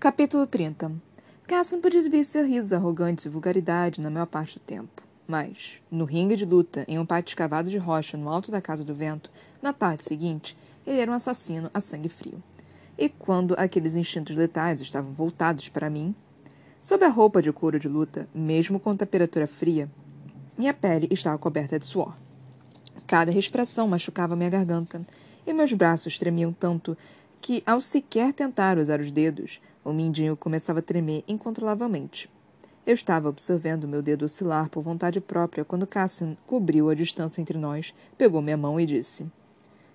Capítulo 30 Cassian podia exibir sorrisos arrogantes e vulgaridade na maior parte do tempo. Mas, no ringue de luta, em um pátio escavado de rocha no alto da Casa do Vento, na tarde seguinte, ele era um assassino a sangue frio. E quando aqueles instintos letais estavam voltados para mim, sob a roupa de couro de luta, mesmo com temperatura fria, minha pele estava coberta de suor. Cada respiração machucava minha garganta, e meus braços tremiam tanto que, ao sequer tentar usar os dedos, o mindinho começava a tremer incontrolavelmente. Eu estava observando meu dedo oscilar por vontade própria quando Cassian cobriu a distância entre nós, pegou minha mão e disse: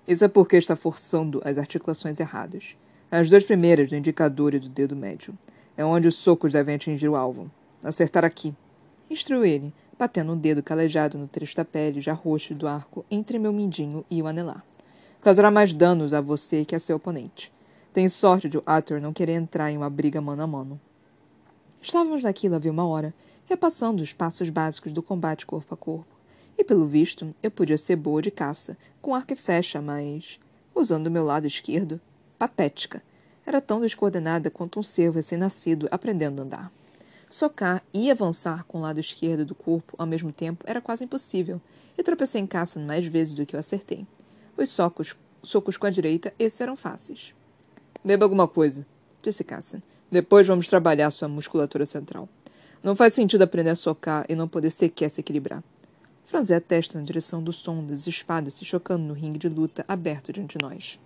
Isso é porque está forçando as articulações erradas. As duas primeiras do indicador e do dedo médio. É onde os socos devem atingir o alvo. Acertar aqui. Instruiu ele, batendo um dedo calejado no trecho da pele já roxo do arco entre meu mindinho e o anelar. Causará mais danos a você que a seu oponente. Tenho sorte de o Arthur não querer entrar em uma briga mano a mano. Estávamos naquilo havia uma hora, repassando os passos básicos do combate corpo a corpo. E, pelo visto, eu podia ser boa de caça, com arco e flecha, mas, usando o meu lado esquerdo, patética. Era tão descoordenada quanto um cervo recém-nascido aprendendo a andar. Socar e avançar com o lado esquerdo do corpo ao mesmo tempo era quase impossível, e tropecei em caça mais vezes do que eu acertei. Os socos, socos com a direita, esses eram fáceis. Beba alguma coisa, disse Cassian. Depois vamos trabalhar sua musculatura central. Não faz sentido aprender a socar e não poder sequer se equilibrar. Franzei a testa na direção do som das espadas se chocando no ringue de luta aberto diante de nós.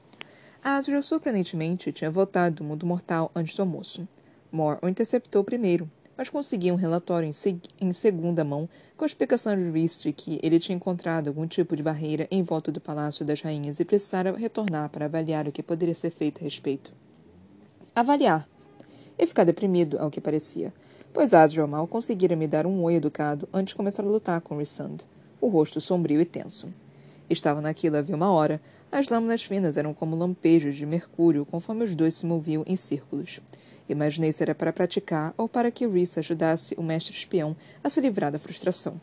Asriel, surpreendentemente, tinha voltado do mundo mortal antes do almoço. Mor o interceptou primeiro, mas conseguiu um relatório em, seg em, segunda mão com a explicação de de que ele tinha encontrado algum tipo de barreira em volta do Palácio das Rainhas e precisara retornar para avaliar o que poderia ser feito a respeito. Avaliar. E ficar deprimido, ao que parecia, pois Asriel mal conseguira me dar um oi educado antes de começar a lutar com Rissand, o rosto sombrio e tenso. Estava naquilo havia uma hora. As lâminas finas eram como lampejos de mercúrio conforme os dois se moviam em círculos. Imaginei se era para praticar ou para que Rhys ajudasse o mestre espião a se livrar da frustração.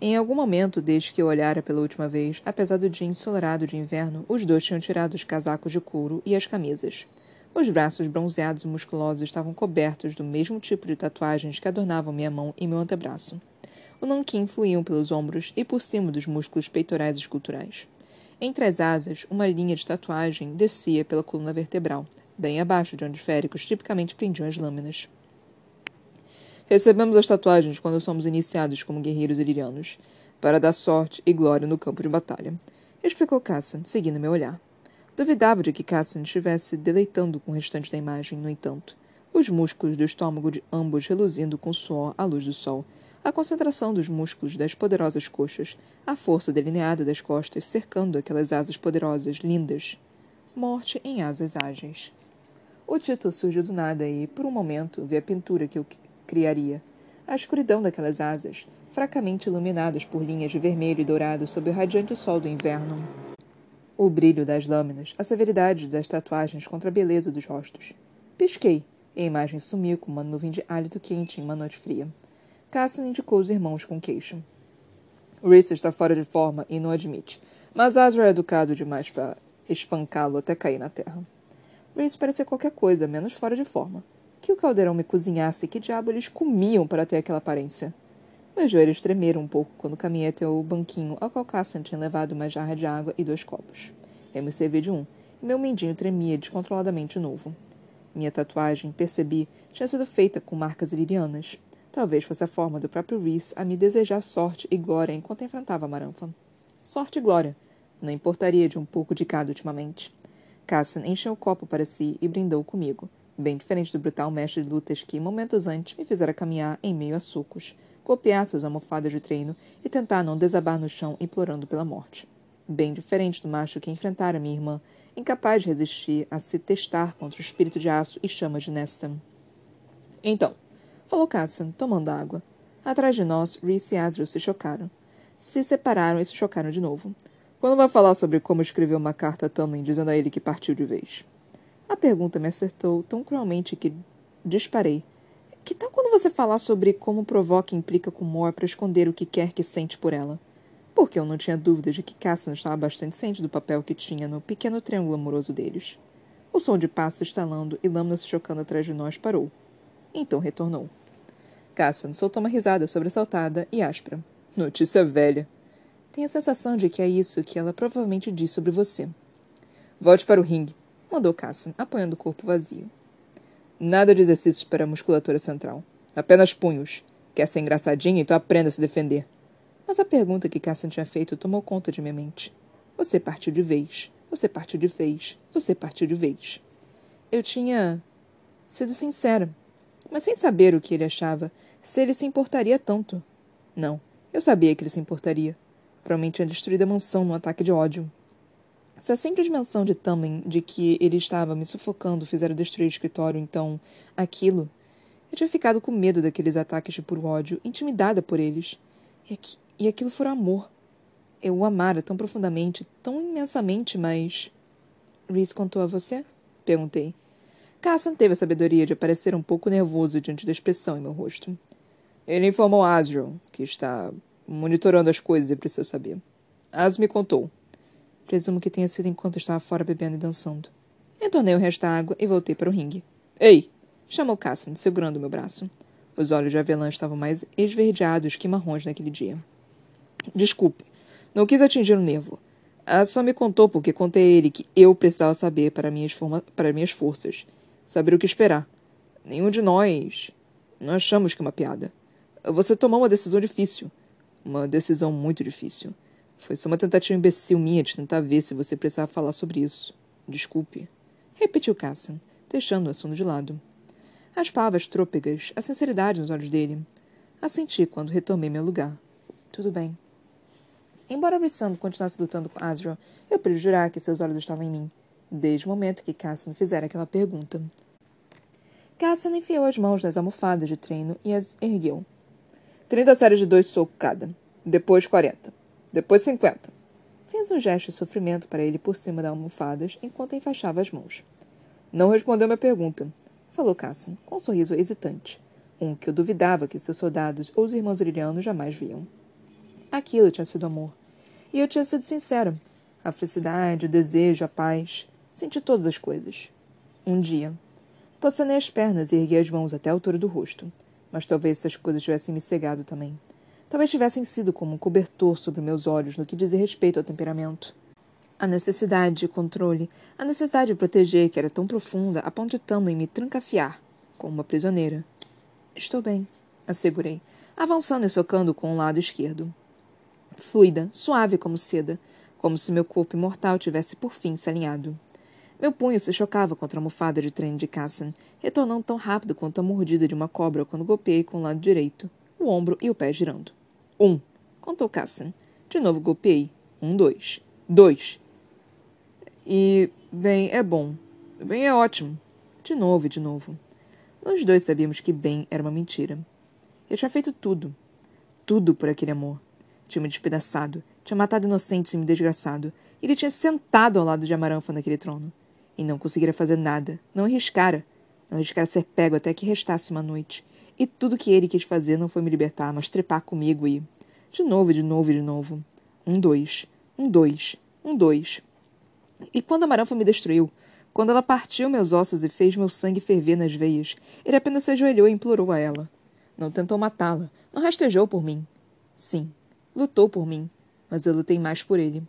Em algum momento, desde que eu olhara pela última vez, apesar do dia ensolarado de inverno, os dois tinham tirado os casacos de couro e as camisas. Os braços bronzeados e musculosos estavam cobertos do mesmo tipo de tatuagens que adornavam minha mão e meu antebraço. O nanquim fluíam pelos ombros e por cima dos músculos peitorais esculturais. Entre as asas, uma linha de tatuagem descia pela coluna vertebral, bem abaixo de onde féricos tipicamente prendiam as lâminas. Recebemos as tatuagens quando somos iniciados como guerreiros ilirianos, para dar sorte e glória no campo de batalha, explicou Cassan, seguindo meu olhar. Duvidava de que Cassan estivesse deleitando com o restante da imagem, no entanto. Os músculos do estômago de ambos reluzindo com suor à luz do sol, a concentração dos músculos das poderosas coxas, a força delineada das costas cercando aquelas asas poderosas, lindas. Morte em asas ágeis. O título surgiu do nada e, por um momento, vi a pintura que eu criaria. A escuridão daquelas asas, fracamente iluminadas por linhas de vermelho e dourado sob o radiante sol do inverno. O brilho das lâminas, a severidade das tatuagens contra a beleza dos rostos. Pisquei, e a imagem sumiu com uma nuvem de hálito quente em uma noite fria. Cassian indicou os irmãos com queixo. Reese está fora de forma e não admite, mas Azra é educado demais para espancá-lo até cair na terra. Reese parecia qualquer coisa, menos fora de forma. Que o caldeirão me cozinhasse, que diabo eles comiam para ter aquela aparência? Meus joelhos tremeram um pouco quando caminhei até o banquinho ao qual Cassan tinha levado uma jarra de água e dois copos. Eu me servi de um, e meu mindinho tremia descontroladamente de novo. Minha tatuagem, percebi, tinha sido feita com marcas lirianas. Talvez fosse a forma do próprio Reese a me desejar sorte e glória enquanto enfrentava Maranfan. Sorte e glória. Não importaria de um pouco de cada ultimamente. Cassian encheu o copo para si e brindou comigo, bem diferente do brutal mestre de lutas que, momentos antes, me fizera caminhar em meio a socos, copiar suas almofadas de treino e tentar não desabar no chão implorando pela morte. Bem diferente do macho que enfrentara minha irmã, incapaz de resistir a se testar contra o espírito de aço e chamas de Nestam. Então, falou Cassian, tomando água. Atrás de nós, Reese e Asriel se chocaram. Se separaram e se chocaram de novo. Quando vai falar sobre como escreveu uma carta a Tamlin dizendo a ele que partiu de vez? A pergunta me acertou tão cruelmente que disparei. Que tal quando você falar sobre como provoca e implica com Mor para esconder o que quer que sente por ela? Porque eu não tinha dúvidas de que Cassian estava bastante ciente do papel que tinha no pequeno triângulo amoroso deles. O som de passos estalando e lâminas se chocando atrás de nós parou. Então retornou. Cassian soltou uma risada sobressaltada e áspera. Notícia velha. Tenho a sensação de que é isso que ela provavelmente diz sobre você. Volte para o ringue, mandou Cassian, apoiando o corpo vazio. Nada de exercícios para a musculatura central. Apenas punhos. Quer ser engraçadinha, então aprenda a se defender. Mas a pergunta que Cassian tinha feito tomou conta de minha mente. Você partiu de vez. Você partiu de vez. Você partiu de vez. Eu tinha sido sincera, mas sem saber o que ele achava, se ele se importaria tanto. Não, eu sabia que ele se importaria. Provavelmente tinha destruído a mansão num ataque de ódio. Se a simples menção de Tamlin de que ele estava me sufocando fizeram destruir o escritório, então aquilo. Eu tinha ficado com medo daqueles ataques de puro ódio, intimidada por eles. E, aqui, e aquilo foi amor. Eu o amara tão profundamente, tão imensamente, mas. Reese contou a você? Perguntei. Casson teve a sabedoria de parecer um pouco nervoso diante da expressão em meu rosto. Ele informou Asriel, que está monitorando as coisas e precisa saber. As me contou. Presumo que tenha sido enquanto estava fora bebendo e dançando. Entornei o resto da água e voltei para o ringue. Ei! chamou Casson, segurando meu braço. Os olhos de avelã estavam mais esverdeados que marrons naquele dia. Desculpe. Não quis atingir o um nervo. A só me contou porque contei a ele que eu precisava saber para minhas, forma... para minhas forças. Saber o que esperar. Nenhum de nós. Não achamos que é uma piada. Você tomou uma decisão difícil. Uma decisão muito difícil. Foi só uma tentativa imbecil minha de tentar ver se você precisava falar sobre isso. Desculpe. Repetiu Cassian, deixando o assunto de lado. As palavras trôpegas, a sinceridade nos olhos dele. Assenti quando retomei meu lugar. Tudo bem. Embora Rissando continuasse lutando com Azrael, eu pude jurar que seus olhos estavam em mim, desde o momento que Cassian fizera aquela pergunta. Cassian enfiou as mãos nas almofadas de treino e as ergueu. Trinta séries de dois socos cada. Depois quarenta. Depois cinquenta. Fiz um gesto de sofrimento para ele por cima das almofadas enquanto enfaixava as mãos. Não respondeu minha pergunta, falou Cassian, com um sorriso hesitante. Um que eu duvidava que seus soldados ou os irmãos lilianos jamais viam. Aquilo tinha sido amor. E eu tinha sido sincera. A felicidade, o desejo, a paz. Senti todas as coisas. Um dia. Posicionei as pernas e ergui as mãos até a altura do rosto. Mas talvez essas coisas tivessem me cegado também. Talvez tivessem sido como um cobertor sobre meus olhos no que diz respeito ao temperamento. A necessidade de controle, a necessidade de proteger, que era tão profunda a ponto de Tamlin me trancafiar, como uma prisioneira. Estou bem, assegurei, avançando e socando com o lado esquerdo fluida, suave como seda, como se meu corpo imortal tivesse por fim se alinhado. Meu punho se chocava contra a almofada de trem de Cassan, retornando tão rápido quanto a mordida de uma cobra quando golpeei com o lado direito, o ombro e o pé girando. Um, contou Cassan. De novo golpeei. Um, dois. Dois. E, bem, é bom. Bem, é ótimo. De novo e de novo. Nós dois sabíamos que bem era uma mentira. Eu tinha feito tudo. Tudo por aquele amor. Tinha me despedaçado, tinha matado inocentes e me desgraçado. Ele tinha sentado ao lado de Amaranfa naquele trono. E não conseguira fazer nada, não arriscara. Não arriscara ser pego até que restasse uma noite. E tudo que ele quis fazer não foi me libertar, mas trepar comigo e. De novo, de novo de novo. Um, dois. Um, dois. Um, dois. E quando Amaranfa me destruiu, quando ela partiu meus ossos e fez meu sangue ferver nas veias, ele apenas se ajoelhou e implorou a ela. Não tentou matá-la, não rastejou por mim. Sim, Lutou por mim, mas eu lutei mais por ele.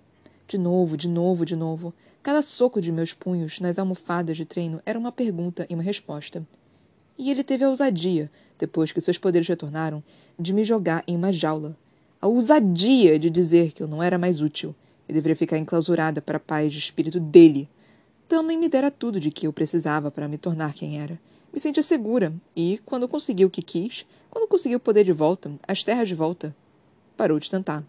De novo, de novo, de novo. Cada soco de meus punhos nas almofadas de treino era uma pergunta e uma resposta. E ele teve a ousadia, depois que seus poderes retornaram, de me jogar em uma jaula. A ousadia de dizer que eu não era mais útil e deveria ficar enclausurada para a paz de espírito dele. Também me dera tudo de que eu precisava para me tornar quem era. Me sentia segura e, quando consegui o que quis, quando consegui o poder de volta, as terras de volta, Parou de tentar.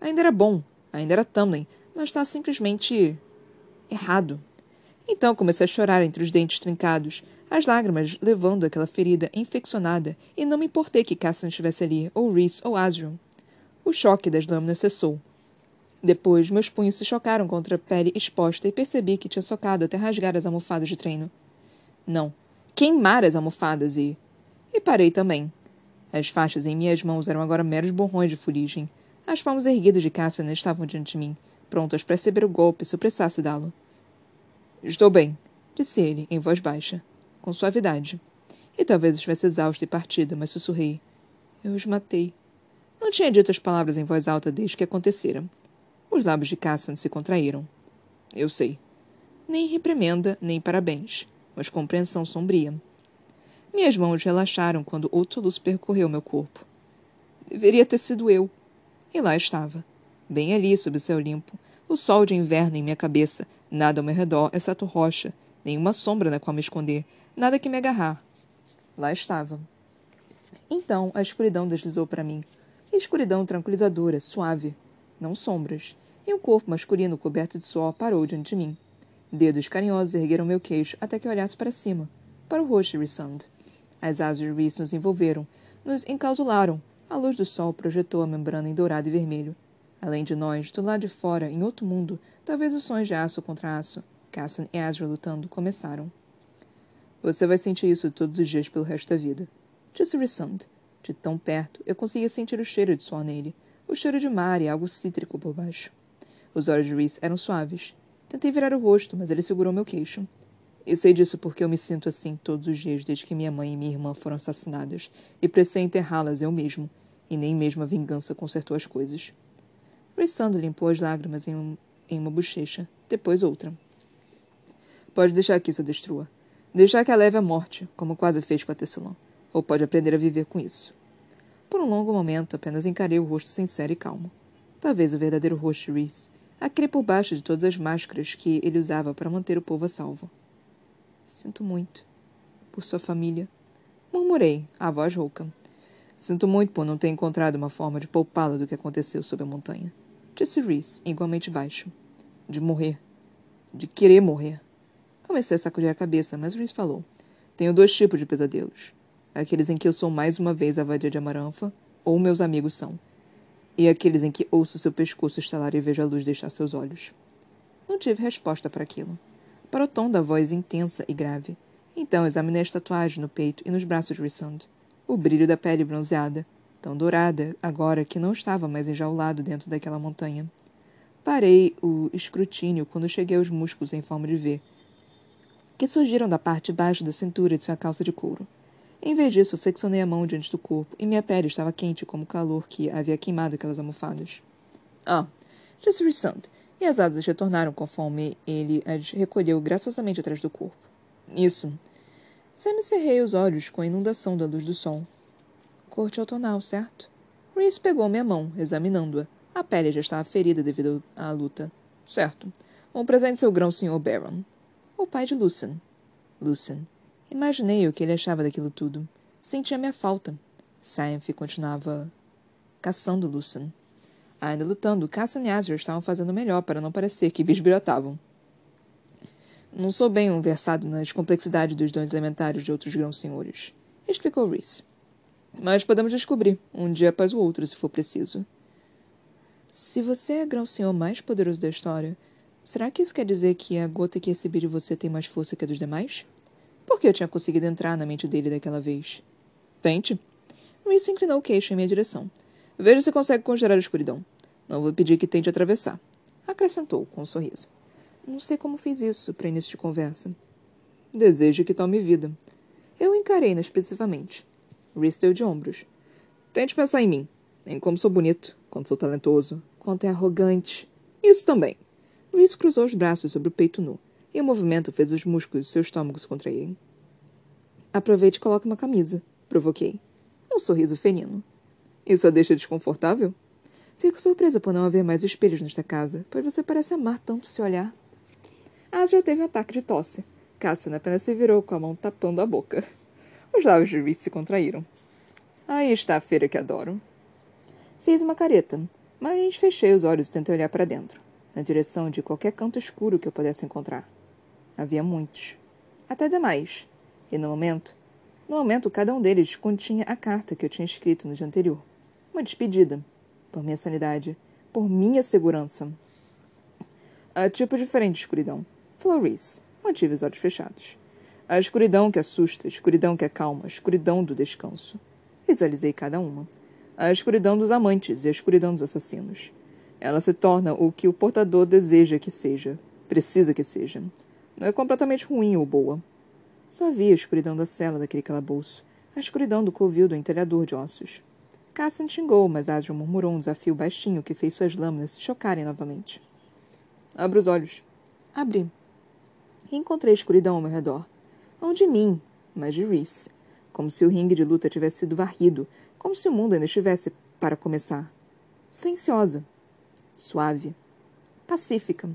Ainda era bom, ainda era Tamlin, mas está simplesmente. errado. Então comecei a chorar entre os dentes trincados, as lágrimas levando aquela ferida infeccionada, e não me importei que Cassian estivesse ali, ou Reese, ou Asriel. O choque das lâminas cessou. Depois, meus punhos se chocaram contra a pele exposta e percebi que tinha socado até rasgar as almofadas de treino. Não, queimar as almofadas e. E parei também. As faixas em minhas mãos eram agora meros borrões de fuligem. As palmas erguidas de Cassian estavam diante de mim, prontas para receber o golpe se eu precisasse dá-lo. Estou bem, disse ele, em voz baixa, com suavidade. E talvez estivesse exausta e partida, mas sussurrei. Eu os matei. Não tinha dito as palavras em voz alta desde que aconteceram. Os lábios de Cassan se contraíram. Eu sei. Nem reprimenda, nem parabéns, mas compreensão sombria. Minhas mãos relaxaram quando outro luz percorreu meu corpo. Deveria ter sido eu. E lá estava, bem ali sob o céu limpo, o sol de inverno em minha cabeça, nada ao meu redor, exceto rocha, nenhuma sombra na qual me esconder, nada que me agarrar. Lá estava. Então a escuridão deslizou para mim. escuridão tranquilizadora, suave. Não sombras. E um corpo masculino coberto de suor parou diante de mim. Dedos carinhosos ergueram meu queixo até que eu olhasse para cima, para o rosto de. As asas de Rhys nos envolveram, nos encasularam. A luz do sol projetou a membrana em dourado e vermelho. Além de nós, do lado de fora, em outro mundo, talvez os sons de aço contra aço, Cassan e Ezra lutando, começaram. Você vai sentir isso todos os dias pelo resto da vida. Disse Rissand. De tão perto, eu conseguia sentir o cheiro de suor nele, o cheiro de mar e algo cítrico por baixo. Os olhos de Rhys eram suaves. Tentei virar o rosto, mas ele segurou meu queixo. E sei disso porque eu me sinto assim todos os dias desde que minha mãe e minha irmã foram assassinadas, e precisei enterrá-las eu mesmo, e nem mesmo a vingança consertou as coisas. Rissand limpou as lágrimas em, um, em uma bochecha, depois outra. Pode deixar que isso a destrua. Deixar que a leve à morte, como quase fez com a Tessalon. Ou pode aprender a viver com isso. Por um longo momento, apenas encarei o rosto sincero e calmo. Talvez o verdadeiro rosto de Reese, aquele por baixo de todas as máscaras que ele usava para manter o povo a salvo. Sinto muito. Por sua família. Murmurei, a voz rouca. Sinto muito por não ter encontrado uma forma de poupá-la do que aconteceu sob a montanha. Disse Reese, igualmente baixo. De morrer. De querer morrer. Comecei a sacudir a cabeça, mas Reese falou. Tenho dois tipos de pesadelos. Aqueles em que eu sou mais uma vez a vadia de Amaranfa, ou meus amigos são. E aqueles em que ouço seu pescoço estalar e vejo a luz deixar seus olhos. Não tive resposta para aquilo. Para o tom da voz intensa e grave. Então examinei as tatuagens no peito e nos braços de Rissand. O brilho da pele bronzeada, tão dourada agora que não estava mais enjaulado dentro daquela montanha. Parei o escrutínio quando cheguei aos músculos em forma de V, que surgiram da parte de baixo da cintura de sua calça de couro. Em vez disso, flexionei a mão diante do corpo e minha pele estava quente como o calor que havia queimado aquelas almofadas. Ah, disse Rissand, e as asas retornaram conforme ele as recolheu graciosamente atrás do corpo. Isso, Semi-cerrei os olhos com a inundação da luz do sol. Corte outonal, certo? Reese pegou minha mão, examinando-a. A pele já estava ferida devido à luta. Certo. Um presente seu grão, Sr. Baron. O pai de Lucien. Lucien. Imaginei o que ele achava daquilo tudo. Sentia minha falta. Scienfe continuava caçando Lucien. Ainda lutando, Cassian e Azure estavam fazendo melhor para não parecer que bisbilhotavam. Não sou bem um versado nas complexidades dos dons elementares de outros grãos senhores, explicou Reese. Mas podemos descobrir, um dia após o outro, se for preciso. Se você é grão senhor mais poderoso da história, será que isso quer dizer que a gota que recebi de você tem mais força que a dos demais? Por que eu tinha conseguido entrar na mente dele daquela vez? Tente. Reese inclinou o queixo em minha direção. Veja se consegue congelar a escuridão. Não vou pedir que tente atravessar. Acrescentou, com um sorriso. Não sei como fiz isso para início de conversa. Desejo que tome vida. Eu encarei inexpressivamente. Rhys deu de ombros. Tente pensar em mim. Em como sou bonito, quanto sou talentoso, quanto é arrogante. Isso também. Rhys cruzou os braços sobre o peito nu, e o movimento fez os músculos do seu estômago se contraírem. Aproveite e coloque uma camisa, provoquei. Um sorriso felino. Isso a deixa desconfortável? Fico surpresa por não haver mais espelhos nesta casa, pois você parece amar tanto se olhar. Asriel teve um ataque de tosse. Cassian apenas se virou com a mão tapando a boca. Os lábios de Reese se contraíram. Aí está a feira que adoro. Fiz uma careta, mas fechei os olhos e tentei olhar para dentro, na direção de qualquer canto escuro que eu pudesse encontrar. Havia muitos. Até demais. E no momento, no momento, cada um deles continha a carta que eu tinha escrito no dia anterior. Uma despedida. Por minha sanidade. Por minha segurança. Há tipo diferente de escuridão. Floris mantive os olhos fechados. A escuridão que assusta, a escuridão que é calma, a escuridão do descanso. Visualizei cada uma. A escuridão dos amantes e a escuridão dos assassinos. Ela se torna o que o portador deseja que seja, precisa que seja. Não é completamente ruim ou boa. Só vi a escuridão da cela daquele calabouço, a escuridão do covil do entalhador de ossos. Cassian xingou, mas Asriel murmurou um desafio baixinho que fez suas lâminas se chocarem novamente. Abra os olhos. Abri. E encontrei escuridão ao meu redor. Não de mim, mas de Reese. Como se o ringue de luta tivesse sido varrido, como se o mundo ainda estivesse para começar. Silenciosa. Suave. Pacífica.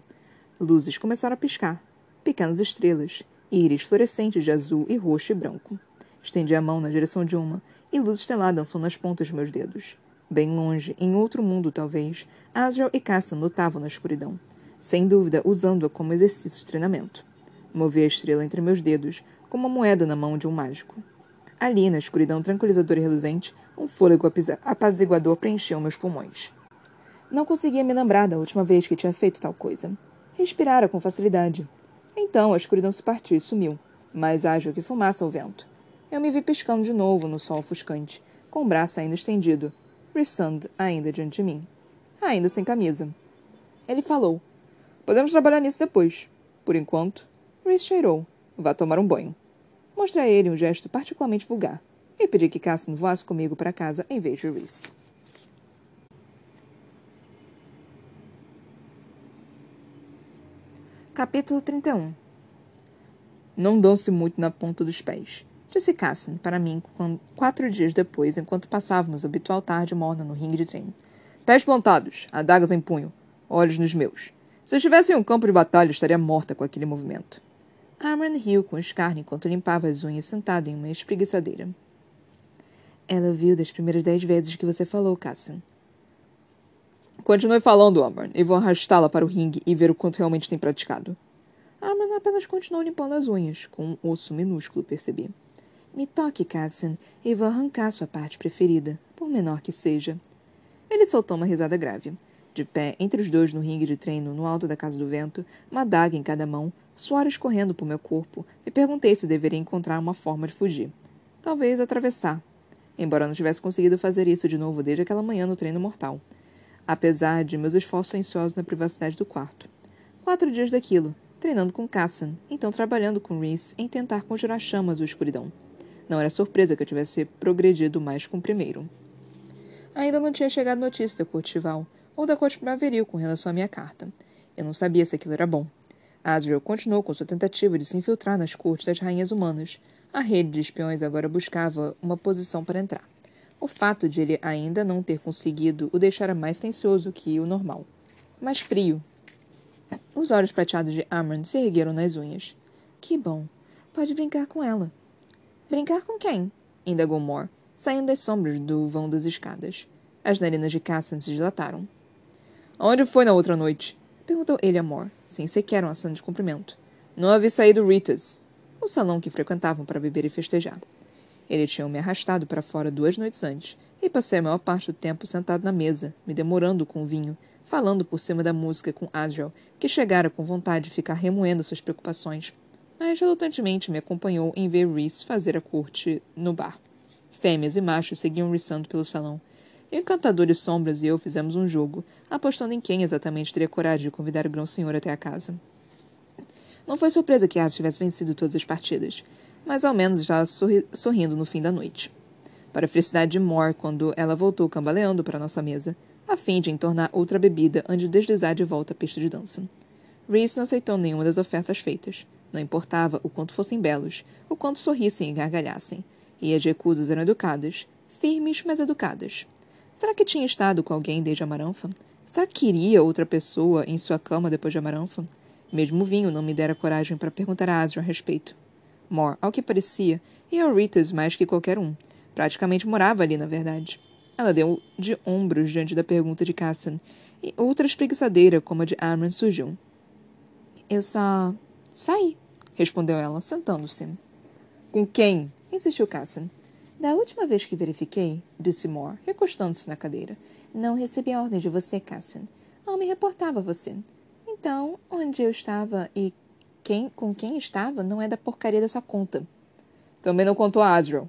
Luzes começaram a piscar. Pequenas estrelas. Íris fluorescentes de azul e roxo e branco. Estendi a mão na direção de uma, e luz estelar dançou nas pontas de meus dedos. Bem longe, em outro mundo talvez, Asriel e Cassan lutavam na escuridão sem dúvida usando-a como exercício de treinamento. Movi a estrela entre meus dedos, como uma moeda na mão de um mágico. Ali, na escuridão tranquilizadora e reluzente, um fôlego apaziguador preencheu meus pulmões. Não conseguia me lembrar da última vez que tinha feito tal coisa. Respirara com facilidade. Então a escuridão se partiu e sumiu, mais ágil que fumaça ao vento. Eu me vi piscando de novo no sol ofuscante, com o braço ainda estendido, Rissand ainda diante de mim. Ainda sem camisa. Ele falou, Podemos trabalhar nisso depois. Por enquanto, Reese cheirou. Vá tomar um banho. Mostrei a ele um gesto particularmente vulgar e pedi que Cassian voasse comigo para casa em vez de Reese. Capítulo 31 Não dance muito na ponta dos pés, disse Cassian para mim quatro dias depois, enquanto passávamos a habitual tarde morna no ringue de treino. Pés plantados, adagas em punho, olhos nos meus. Se eu estivesse em um campo de batalha, estaria morta com aquele movimento. Armand riu com escárnio enquanto limpava as unhas sentado em uma espreguiçadeira. Ela viu das primeiras dez vezes que você falou, Cassian. Continue falando, Amber, e vou arrastá-la para o ringue e ver o quanto realmente tem praticado. Armand apenas continuou limpando as unhas, com um osso minúsculo, percebi. Me toque, Cassian, e vou arrancar sua parte preferida, por menor que seja. Ele soltou uma risada grave. De pé, entre os dois no ringue de treino, no alto da Casa do Vento, uma adaga em cada mão, suor escorrendo por meu corpo, me perguntei se deveria encontrar uma forma de fugir. Talvez atravessar. Embora não tivesse conseguido fazer isso de novo desde aquela manhã no treino mortal. Apesar de meus esforços ansiosos na privacidade do quarto. Quatro dias daquilo, treinando com Cassan, então trabalhando com Reese em tentar conjurar chamas ou escuridão. Não era surpresa que eu tivesse progredido mais com o primeiro. Ainda não tinha chegado notícia da Cortival, ou da corte primaveril com relação à minha carta. Eu não sabia se aquilo era bom. Asriel continuou com sua tentativa de se infiltrar nas cortes das rainhas humanas. A rede de espiões agora buscava uma posição para entrar. O fato de ele ainda não ter conseguido o deixara mais tensioso que o normal. Mais frio. Os olhos prateados de Amron se ergueram nas unhas. Que bom. Pode brincar com ela. Brincar com quem? indagou Moore, saindo das sombras do vão das escadas. As narinas de Cassian se dilataram. Onde foi na outra noite? Perguntou ele a Mor, sem sequer um aceno de cumprimento. Não havia saído Rita's, o salão que frequentavam para beber e festejar. Ele tinha me arrastado para fora duas noites antes, e passei a maior parte do tempo sentado na mesa, me demorando com o vinho, falando por cima da música com Adriel, que chegara com vontade de ficar remoendo suas preocupações, mas relutantemente me acompanhou em ver Reese fazer a corte no bar. Fêmeas e machos seguiam rissando pelo salão, e o Encantador de Sombras e eu fizemos um jogo, apostando em quem exatamente teria coragem de convidar o grão-senhor até a casa. Não foi surpresa que Asa tivesse vencido todas as partidas, mas ao menos estava sorri sorrindo no fim da noite. Para a felicidade de Moore, quando ela voltou cambaleando para nossa mesa, a fim de entornar outra bebida antes de deslizar de volta à pista de dança. Reese não aceitou nenhuma das ofertas feitas. Não importava o quanto fossem belos, o quanto sorrissem e gargalhassem. E as recusas eram educadas, firmes, mas educadas. Será que tinha estado com alguém desde Amaranfa? Será que queria outra pessoa em sua cama depois de Amaranfa? Mesmo o vinho não me dera coragem para perguntar a Asriel a respeito. Mor, ao que parecia, ia ao Ritas mais que qualquer um. Praticamente morava ali, na verdade. Ela deu de ombros diante da pergunta de Cassan, e outra espreguiçadeira, como a de Amran, surgiu. Eu só. saí, respondeu ela, sentando-se. Com quem? insistiu Cassan. Da última vez que verifiquei, disse Moore, recostando-se na cadeira, não recebi ordem de você, Cassian. Não me reportava a você. Então, onde eu estava e quem, com quem estava não é da porcaria da sua conta. Também não contou a Azrael.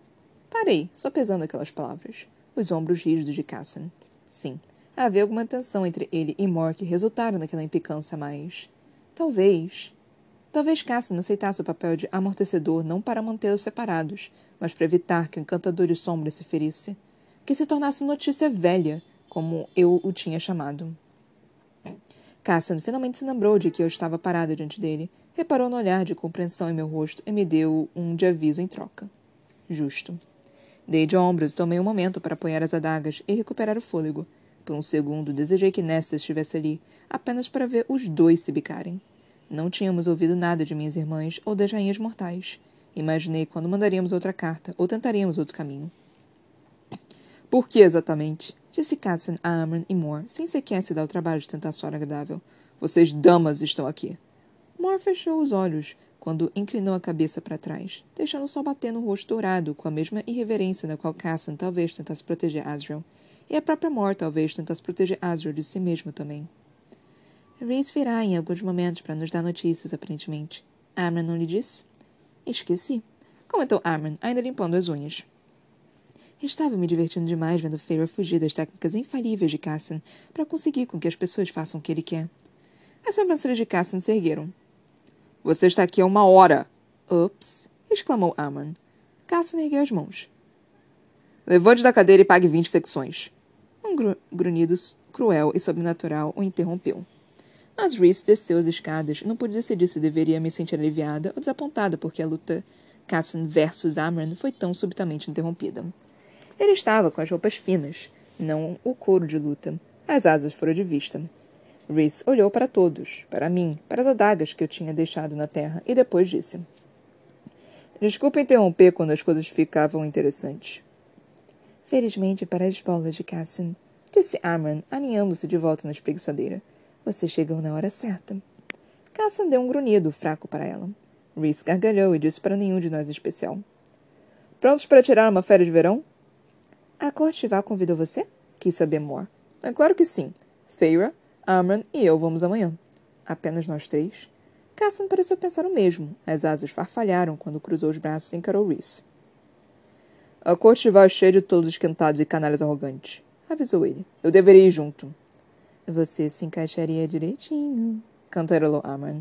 Parei, só pesando aquelas palavras. Os ombros rígidos de Cassian. Sim, havia alguma tensão entre ele e Moore que resultaram naquela implicância, mas... Talvez... Talvez Cassian aceitasse o papel de amortecedor não para mantê-los separados, mas para evitar que o encantador de sombras se ferisse. Que se tornasse notícia velha, como eu o tinha chamado. Cassian finalmente se lembrou de que eu estava parada diante dele, reparou no olhar de compreensão em meu rosto e me deu um de aviso em troca. Justo. Dei de ombros e tomei um momento para apoiar as adagas e recuperar o fôlego. Por um segundo, desejei que Nessa estivesse ali, apenas para ver os dois se bicarem. Não tínhamos ouvido nada de minhas irmãs ou das rainhas mortais. Imaginei quando mandaríamos outra carta ou tentaríamos outro caminho. Por que exatamente? Disse Cassian a Amran e Moore, sem sequer se dar o trabalho de tentar soar agradável. Vocês damas estão aqui. Moore fechou os olhos quando inclinou a cabeça para trás, deixando sol bater no rosto dourado com a mesma irreverência da qual Cassian talvez tentasse proteger Azrael. E a própria Moore talvez tentasse proteger Azrael de si mesma também. Reese virá em alguns momentos para nos dar notícias, aparentemente. Amran não lhe disse? Esqueci. Comentou Amran, ainda limpando as unhas. Estava me divertindo demais vendo Feyre fugir das técnicas infalíveis de Cassian para conseguir com que as pessoas façam o que ele quer. As sobrancelhas de Cassian se ergueram. Você está aqui há uma hora! Ups! exclamou Amran. Cassian ergueu as mãos. Levante da cadeira e pague vinte flexões. Um gru grunhido cruel e sobrenatural o interrompeu. Mas Reese desceu as escadas e não pude decidir se deveria me sentir aliviada ou desapontada porque a luta Cassian versus Amran foi tão subitamente interrompida. Ele estava com as roupas finas, não o couro de luta. As asas foram de vista. Reese olhou para todos, para mim, para as adagas que eu tinha deixado na terra, e depois disse: Desculpe interromper quando as coisas ficavam interessantes. Felizmente para as bolas de Cassian, disse Amran, aninhando-se de volta na espreguiçadeira. Você chegou na hora certa. Cassian deu um grunhido fraco para ela. Reese gargalhou e disse para nenhum de nós especial. Prontos para tirar uma férias de verão? A Cortival convidou você? Quis saber Moore. É claro que sim. Feira, Amran e eu vamos amanhã. Apenas nós três? Cassian pareceu pensar o mesmo. As asas farfalharam quando cruzou os braços e encarou Reese. A Cortival é cheia de todos esquentados e canalhas arrogantes. Avisou ele. Eu deveria ir junto. Você se encaixaria direitinho, cantarolou Amran.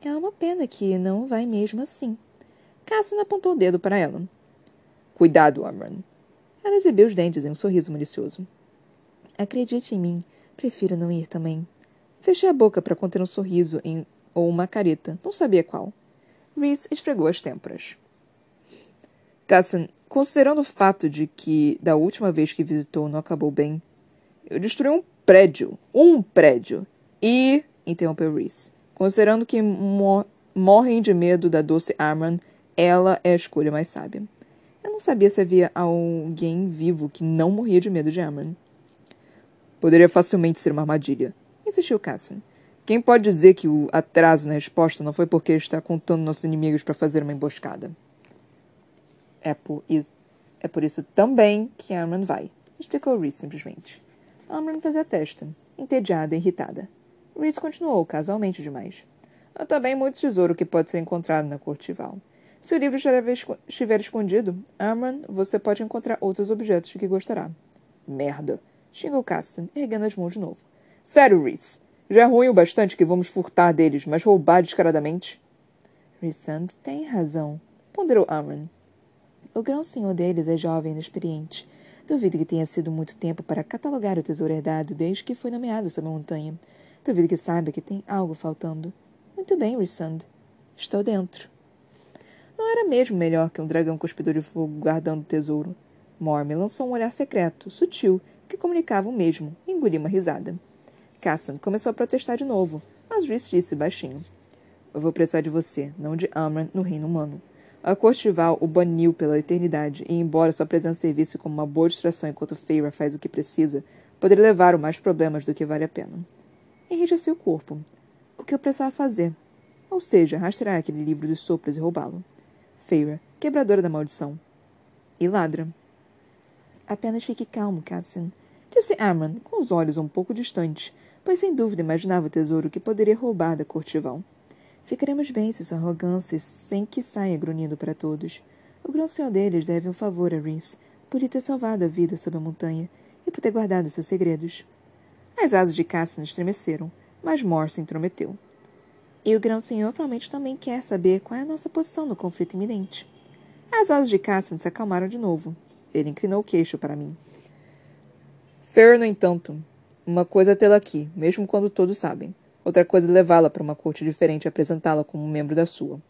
É uma pena que não vai mesmo assim. Cassian apontou o dedo para ela. Cuidado, Amran. Ela exibiu os dentes em um sorriso malicioso. Acredite em mim, prefiro não ir também. Fechei a boca para conter um sorriso em, ou uma careta, não sabia qual. Reese esfregou as têmporas. Cassian, considerando o fato de que da última vez que visitou não acabou bem, eu destruí um prédio. Um prédio. E, interrompeu Reese, considerando que mor morrem de medo da doce Arman, ela é a escolha mais sábia. Eu não sabia se havia alguém vivo que não morria de medo de Arman. Poderia facilmente ser uma armadilha, insistiu Cassian. Quem pode dizer que o atraso na resposta não foi porque está contando nossos inimigos para fazer uma emboscada? É por isso, é por isso também que Arman vai, explicou Reese simplesmente. Amran fazia a testa, entediada e irritada. Reese continuou, casualmente demais. Há também muito tesouro que pode ser encontrado na Cortival. Se o livro estiver escondido, Amran, você pode encontrar outros objetos de que gostará. Merda! xingou Cassian, erguendo as mãos de novo. Sério, Reese. Já é ruim o bastante que vamos furtar deles, mas roubar descaradamente? Rissand tem razão, ponderou Amran. O grão senhor deles é jovem e inexperiente. Duvido que tenha sido muito tempo para catalogar o tesouro herdado desde que foi nomeado sobre a montanha. Duvido que saiba que tem algo faltando. Muito bem, Rissand. Estou dentro. Não era mesmo melhor que um dragão cuspidor de fogo guardando o tesouro. Morme lançou um olhar secreto, sutil, que comunicava o mesmo, e engoliu uma risada. Cassan começou a protestar de novo, mas Rhys disse baixinho. Eu vou precisar de você, não de Amran, no reino humano. A Cortival o baniu pela eternidade, e embora sua presença servisse como uma boa distração enquanto Feyre faz o que precisa, poderia levar a mais problemas do que vale a pena. Enrijeceu o corpo. O que eu precisava fazer? Ou seja, rastrear aquele livro dos sopros e roubá-lo. Feyre, quebradora da maldição. E ladra. Apenas fique calmo, Cassian, disse Amran, com os olhos um pouco distantes, pois sem dúvida imaginava o tesouro que poderia roubar da Cortival. Ficaremos bem se sua arrogância sem que saia grunhindo para todos. O grão senhor deles deve um favor a Rhys, por lhe ter salvado a vida sob a montanha e por ter guardado seus segredos. As asas de Cassian estremeceram, mas Morse intrometeu. E o grão-senhor provavelmente também quer saber qual é a nossa posição no conflito iminente. As asas de Cassian se acalmaram de novo. Ele inclinou o queixo para mim. Fair, no entanto, uma coisa é tê-la aqui, mesmo quando todos sabem. Outra coisa é levá-la para uma corte diferente e apresentá-la como um membro da sua.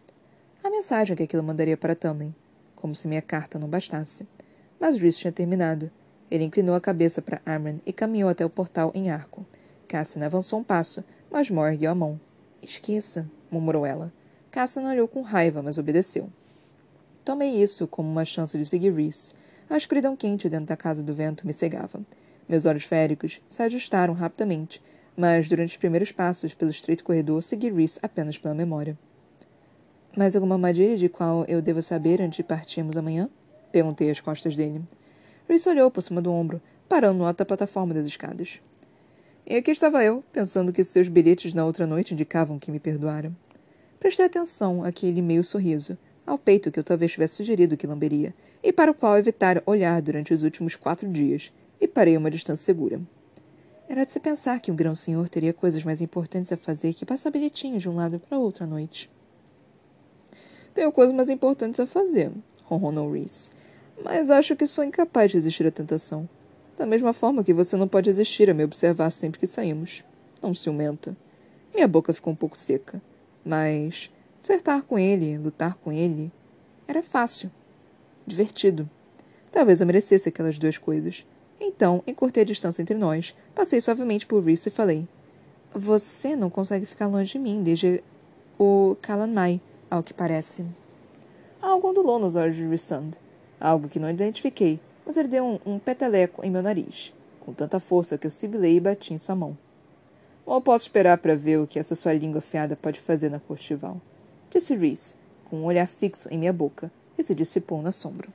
A mensagem que aquilo mandaria para Tamlin, como se minha carta não bastasse. Mas Rhys tinha terminado. Ele inclinou a cabeça para Amran e caminhou até o portal em arco. Cassian avançou um passo, mas Mor ergueu a mão. Esqueça, murmurou ela. Cassian olhou com raiva, mas obedeceu. Tomei isso como uma chance de seguir Rhys. A escuridão quente dentro da casa do vento me cegava. Meus olhos féricos se ajustaram rapidamente, mas durante os primeiros passos pelo estreito corredor segui Rhys apenas pela memória. Mais alguma armadilha de qual eu devo saber antes de partirmos amanhã? Perguntei às costas dele. Rhys olhou por cima do ombro, parando no alto da plataforma das escadas. E aqui estava eu, pensando que seus bilhetes na outra noite indicavam que me perdoara. Prestei atenção àquele meio sorriso, ao peito que eu talvez tivesse sugerido que lamberia, e para o qual evitara olhar durante os últimos quatro dias, e parei a uma distância segura. Era de se pensar que um grão-senhor teria coisas mais importantes a fazer que passar bilhetinhos de um lado para outro à noite. Tenho coisas mais importantes a fazer, ronronou Reese. Mas acho que sou incapaz de resistir à tentação. Da mesma forma que você não pode resistir a me observar sempre que saímos. Não ciumenta. Minha boca ficou um pouco seca. Mas flertar com ele, lutar com ele, era fácil. Divertido. Talvez eu merecesse aquelas duas coisas. Então, encurtei a distância entre nós, passei suavemente por Reese e falei: Você não consegue ficar longe de mim desde o Kalanmai, ao que parece. Algo ondulou nos olhos de Rissand. Algo que não identifiquei, mas ele deu um, um peteleco em meu nariz, com tanta força que eu sibilei e bati em sua mão. Mal posso esperar para ver o que essa sua língua afiada pode fazer na Cortival, disse Reese, com um olhar fixo em minha boca, e se dissipou na sombra.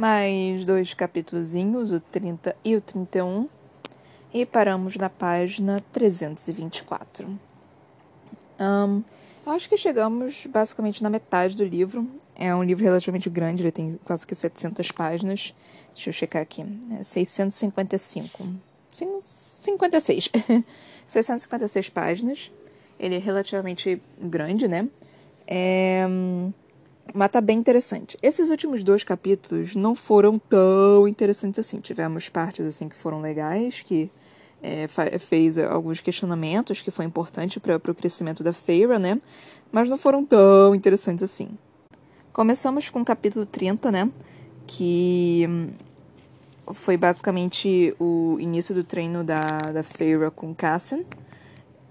Mais dois capítulozinhos, o 30 e o 31, e paramos na página 324. Um, eu acho que chegamos basicamente na metade do livro. É um livro relativamente grande, ele tem quase que 700 páginas. Deixa eu checar aqui. É 655. 56. 656 páginas. Ele é relativamente grande, né? É, mas tá bem interessante. Esses últimos dois capítulos não foram tão interessantes assim. Tivemos partes assim que foram legais, que é, fez alguns questionamentos, que foi importante para o crescimento da Feira, né? Mas não foram tão interessantes assim. Começamos com o capítulo 30, né? Que foi basicamente o início do treino da, da Feira com Cassian.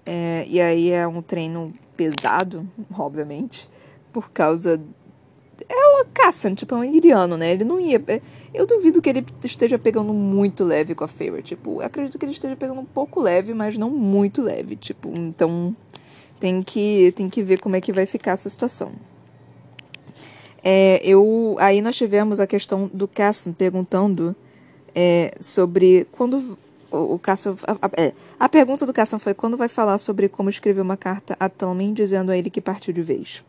É, e aí é um treino pesado, obviamente, por causa é o Cassan, tipo, é um iriano, né? Ele não ia. Eu duvido que ele esteja pegando muito leve com a Feyre. Tipo, acredito que ele esteja pegando um pouco leve, mas não muito leve. Tipo, então tem que, tem que ver como é que vai ficar essa situação. É, eu, aí nós tivemos a questão do Cassan perguntando é, sobre quando o, o. A, a, é, a, pergunta do Cassan foi quando vai falar sobre como escrever uma carta a Talmin dizendo a ele que partiu de vez.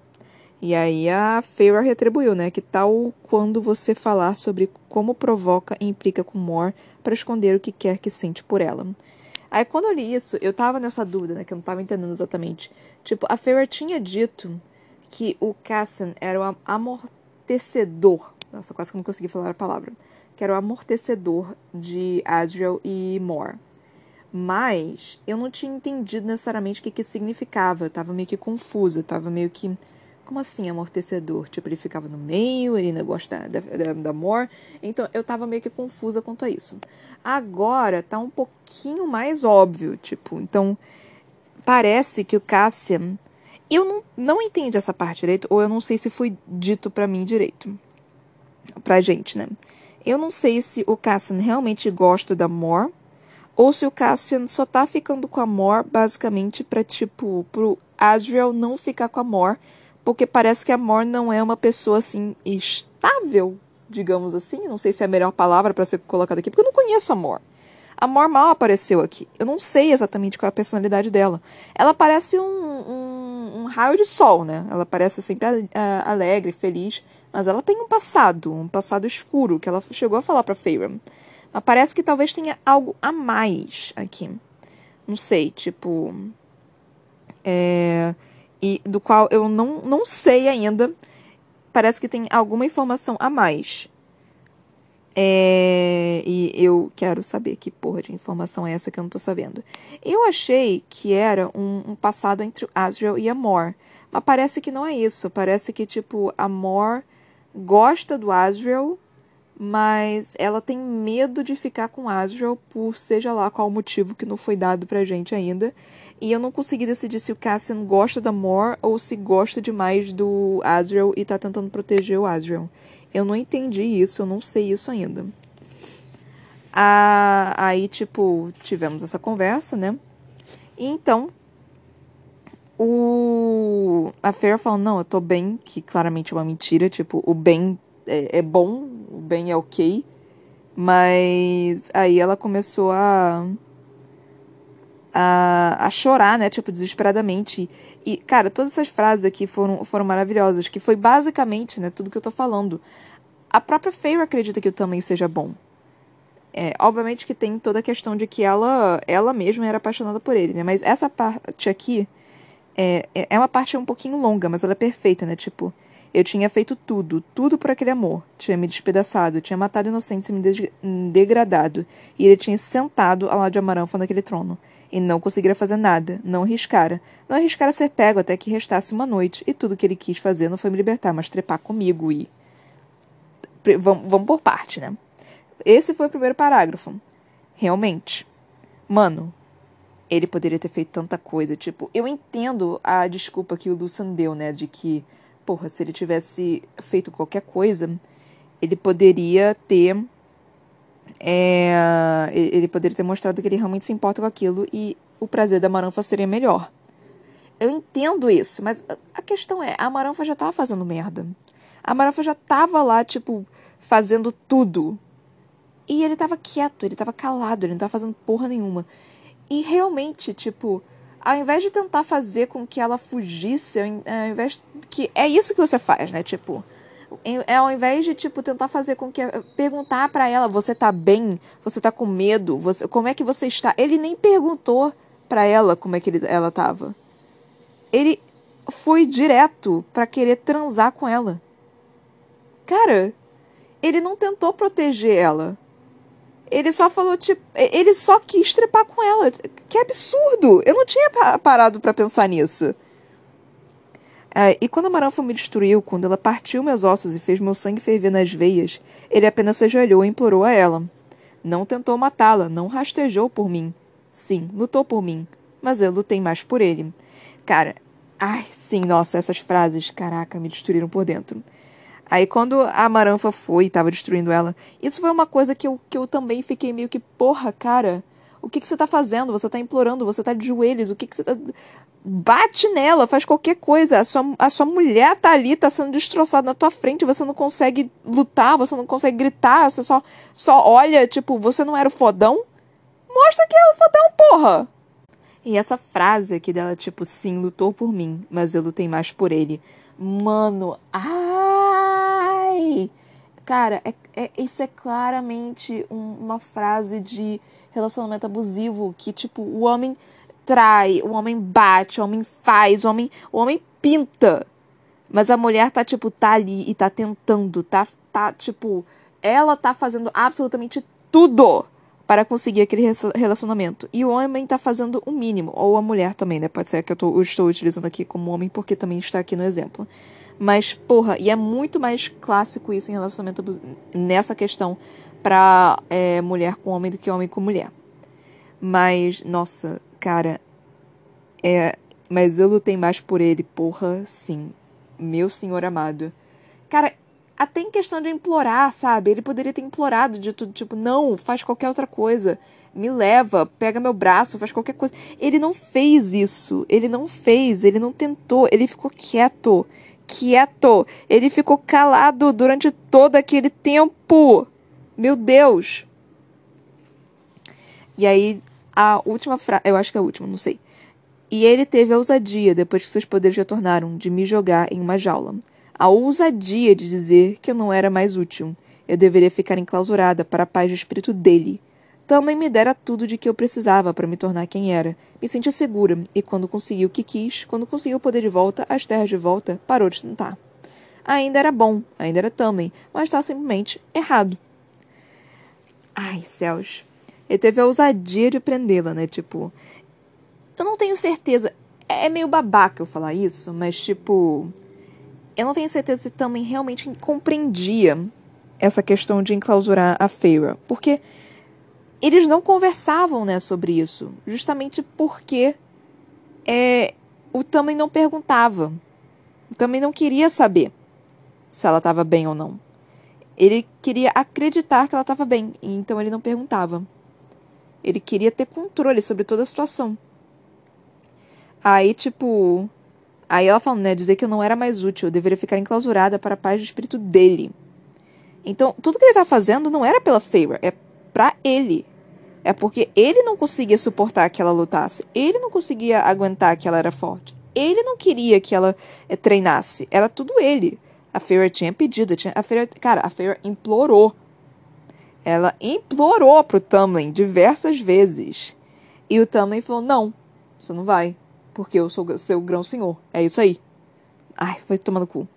E aí a Feyre retribuiu, né? Que tal quando você falar sobre como provoca e implica com Mor para esconder o que quer que sente por ela. Aí quando eu li isso, eu tava nessa dúvida, né? Que eu não tava entendendo exatamente. Tipo, a Feyre tinha dito que o Cassan era o amortecedor. Nossa, quase que não consegui falar a palavra. Que era o amortecedor de Asriel e Mor. Mas eu não tinha entendido necessariamente o que, que significava. Eu tava meio que confusa, eu tava meio que como assim amortecedor? Tipo, ele ficava no meio, ele ainda gosta da, da, da. Então, eu tava meio que confusa quanto a isso. Agora, tá um pouquinho mais óbvio, tipo, então, parece que o Cassian... Eu não, não entendi essa parte direito, ou eu não sei se foi dito para mim direito. Pra gente, né? Eu não sei se o Cassian realmente gosta da Mor, ou se o Cassian só tá ficando com a Mor basicamente pra, tipo, pro Asriel não ficar com a Mor porque parece que a Mor não é uma pessoa assim estável, digamos assim. Não sei se é a melhor palavra para ser colocada aqui, porque eu não conheço a Mor. A Mor mal apareceu aqui. Eu não sei exatamente qual é a personalidade dela. Ela parece um, um, um raio de sol, né? Ela parece sempre alegre, feliz. Mas ela tem um passado, um passado escuro, que ela chegou a falar pra Feyre. Mas parece que talvez tenha algo a mais aqui. Não sei, tipo. É, e do qual eu não, não sei ainda. Parece que tem alguma informação a mais. É, e eu quero saber que porra de informação é essa que eu não tô sabendo. Eu achei que era um, um passado entre Asriel e a Mor. Mas parece que não é isso. Parece que, tipo, a Mor gosta do Asriel, mas ela tem medo de ficar com Asriel por seja lá qual motivo que não foi dado pra gente ainda. E eu não consegui decidir se o Cassian gosta da Mor ou se gosta demais do Asriel e tá tentando proteger o Asriel. Eu não entendi isso, eu não sei isso ainda. Ah, aí, tipo, tivemos essa conversa, né? E então, o... a Fair falou, não, eu tô bem, que claramente é uma mentira, tipo, o bem é, é bom, o bem é ok, mas aí ela começou a... A, a chorar, né, tipo, desesperadamente. E, cara, todas essas frases aqui foram, foram maravilhosas, que foi basicamente, né, tudo que eu tô falando. A própria Feyre acredita que o também seja bom. É, obviamente que tem toda a questão de que ela, ela mesma era apaixonada por ele, né? Mas essa parte aqui é, é, é uma parte um pouquinho longa, mas ela é perfeita, né? Tipo, eu tinha feito tudo, tudo por aquele amor. Tinha me despedaçado, tinha matado inocentes e me degradado. E ele tinha sentado ao lado de Amaranfa naquele trono e não conseguira fazer nada, não arriscara. Não arriscara ser pego até que restasse uma noite, e tudo que ele quis fazer não foi me libertar, mas trepar comigo e. Vamos, vamos por parte, né? Esse foi o primeiro parágrafo. Realmente. Mano, ele poderia ter feito tanta coisa. Tipo, eu entendo a desculpa que o Lucian deu, né? De que, porra, se ele tivesse feito qualquer coisa, ele poderia ter é, ele poderia ter mostrado que ele realmente se importa com aquilo e o prazer da Maranfa seria melhor. Eu entendo isso, mas a questão é, a Maranfa já tava fazendo merda. A Maranfa já tava lá, tipo, fazendo tudo. E ele tava quieto, ele tava calado, ele não tava fazendo porra nenhuma. E realmente, tipo, ao invés de tentar fazer com que ela fugisse, ao invés que é isso que você faz, né? Tipo, é ao invés de tipo tentar fazer com que perguntar para ela, você tá bem? Você tá com medo? Você, como é que você está? Ele nem perguntou para ela como é que ele, ela tava. Ele foi direto para querer transar com ela. Cara, ele não tentou proteger ela. Ele só falou, tipo, ele só quis trepar com ela. Que absurdo! Eu não tinha parado para pensar nisso. É, e quando a Maranfa me destruiu, quando ela partiu meus ossos e fez meu sangue ferver nas veias, ele apenas se ajoelhou e implorou a ela. Não tentou matá-la, não rastejou por mim. Sim, lutou por mim, mas eu lutei mais por ele. Cara, ai, sim, nossa, essas frases, caraca, me destruíram por dentro. Aí quando a Maranfa foi e tava destruindo ela, isso foi uma coisa que eu, que eu também fiquei meio que, porra, cara, o que, que você tá fazendo? Você tá implorando, você tá de joelhos, o que, que você tá bate nela, faz qualquer coisa. A sua, a sua mulher tá ali, tá sendo destroçada na tua frente, você não consegue lutar, você não consegue gritar, você só, só olha, tipo, você não era o fodão? Mostra que é o fodão, porra! E essa frase aqui dela, tipo, sim, lutou por mim, mas eu lutei mais por ele. Mano, ai! Cara, é, é, isso é claramente um, uma frase de relacionamento abusivo que, tipo, o homem trai, o homem bate, o homem faz, o homem, o homem pinta. Mas a mulher tá, tipo, tá ali e tá tentando, tá, tá, tipo, ela tá fazendo absolutamente tudo para conseguir aquele relacionamento. E o homem tá fazendo o mínimo. Ou a mulher também, né? Pode ser que eu, tô, eu estou utilizando aqui como homem, porque também está aqui no exemplo. Mas, porra, e é muito mais clássico isso em relacionamento nessa questão pra é, mulher com homem do que homem com mulher. Mas, nossa, Cara, é. Mas eu lutei mais por ele, porra, sim. Meu senhor amado. Cara, até em questão de implorar, sabe? Ele poderia ter implorado de tudo, tipo, não, faz qualquer outra coisa. Me leva, pega meu braço, faz qualquer coisa. Ele não fez isso. Ele não fez, ele não tentou, ele ficou quieto. Quieto. Ele ficou calado durante todo aquele tempo. Meu Deus. E aí, a última frase. Eu acho que é a última, não sei. E ele teve a ousadia, depois que seus poderes retornaram, de me jogar em uma jaula. A ousadia de dizer que eu não era mais útil. Eu deveria ficar enclausurada para a paz do espírito dele. Também me dera tudo de que eu precisava para me tornar quem era. Me sentia segura, e quando consegui o que quis, quando consegui o poder de volta, as terras de volta, parou de tentar. Ainda era bom, ainda era também, mas estava simplesmente errado. Ai, céus. Ele teve a ousadia de prendê-la, né? Tipo. Eu não tenho certeza. É meio babaca eu falar isso, mas, tipo. Eu não tenho certeza se também realmente compreendia essa questão de enclausurar a Feira. Porque eles não conversavam né, sobre isso. Justamente porque é, o Também não perguntava. O Também não queria saber se ela estava bem ou não. Ele queria acreditar que ela estava bem, então ele não perguntava. Ele queria ter controle sobre toda a situação. Aí, tipo. Aí ela falou, né? Dizer que eu não era mais útil, eu deveria ficar enclausurada para a paz do espírito dele. Então, tudo que ele tá fazendo não era pela Feyre, é pra ele. É porque ele não conseguia suportar que ela lutasse. Ele não conseguia aguentar que ela era forte. Ele não queria que ela é, treinasse. Era tudo ele. A Feyre tinha pedido, tinha, a Feyre, cara, a Feyre implorou. Ela implorou pro Tamlin diversas vezes. E o Tamlin falou: "Não, você não vai, porque eu sou seu grão-senhor. É isso aí." Ai, foi tomando cu.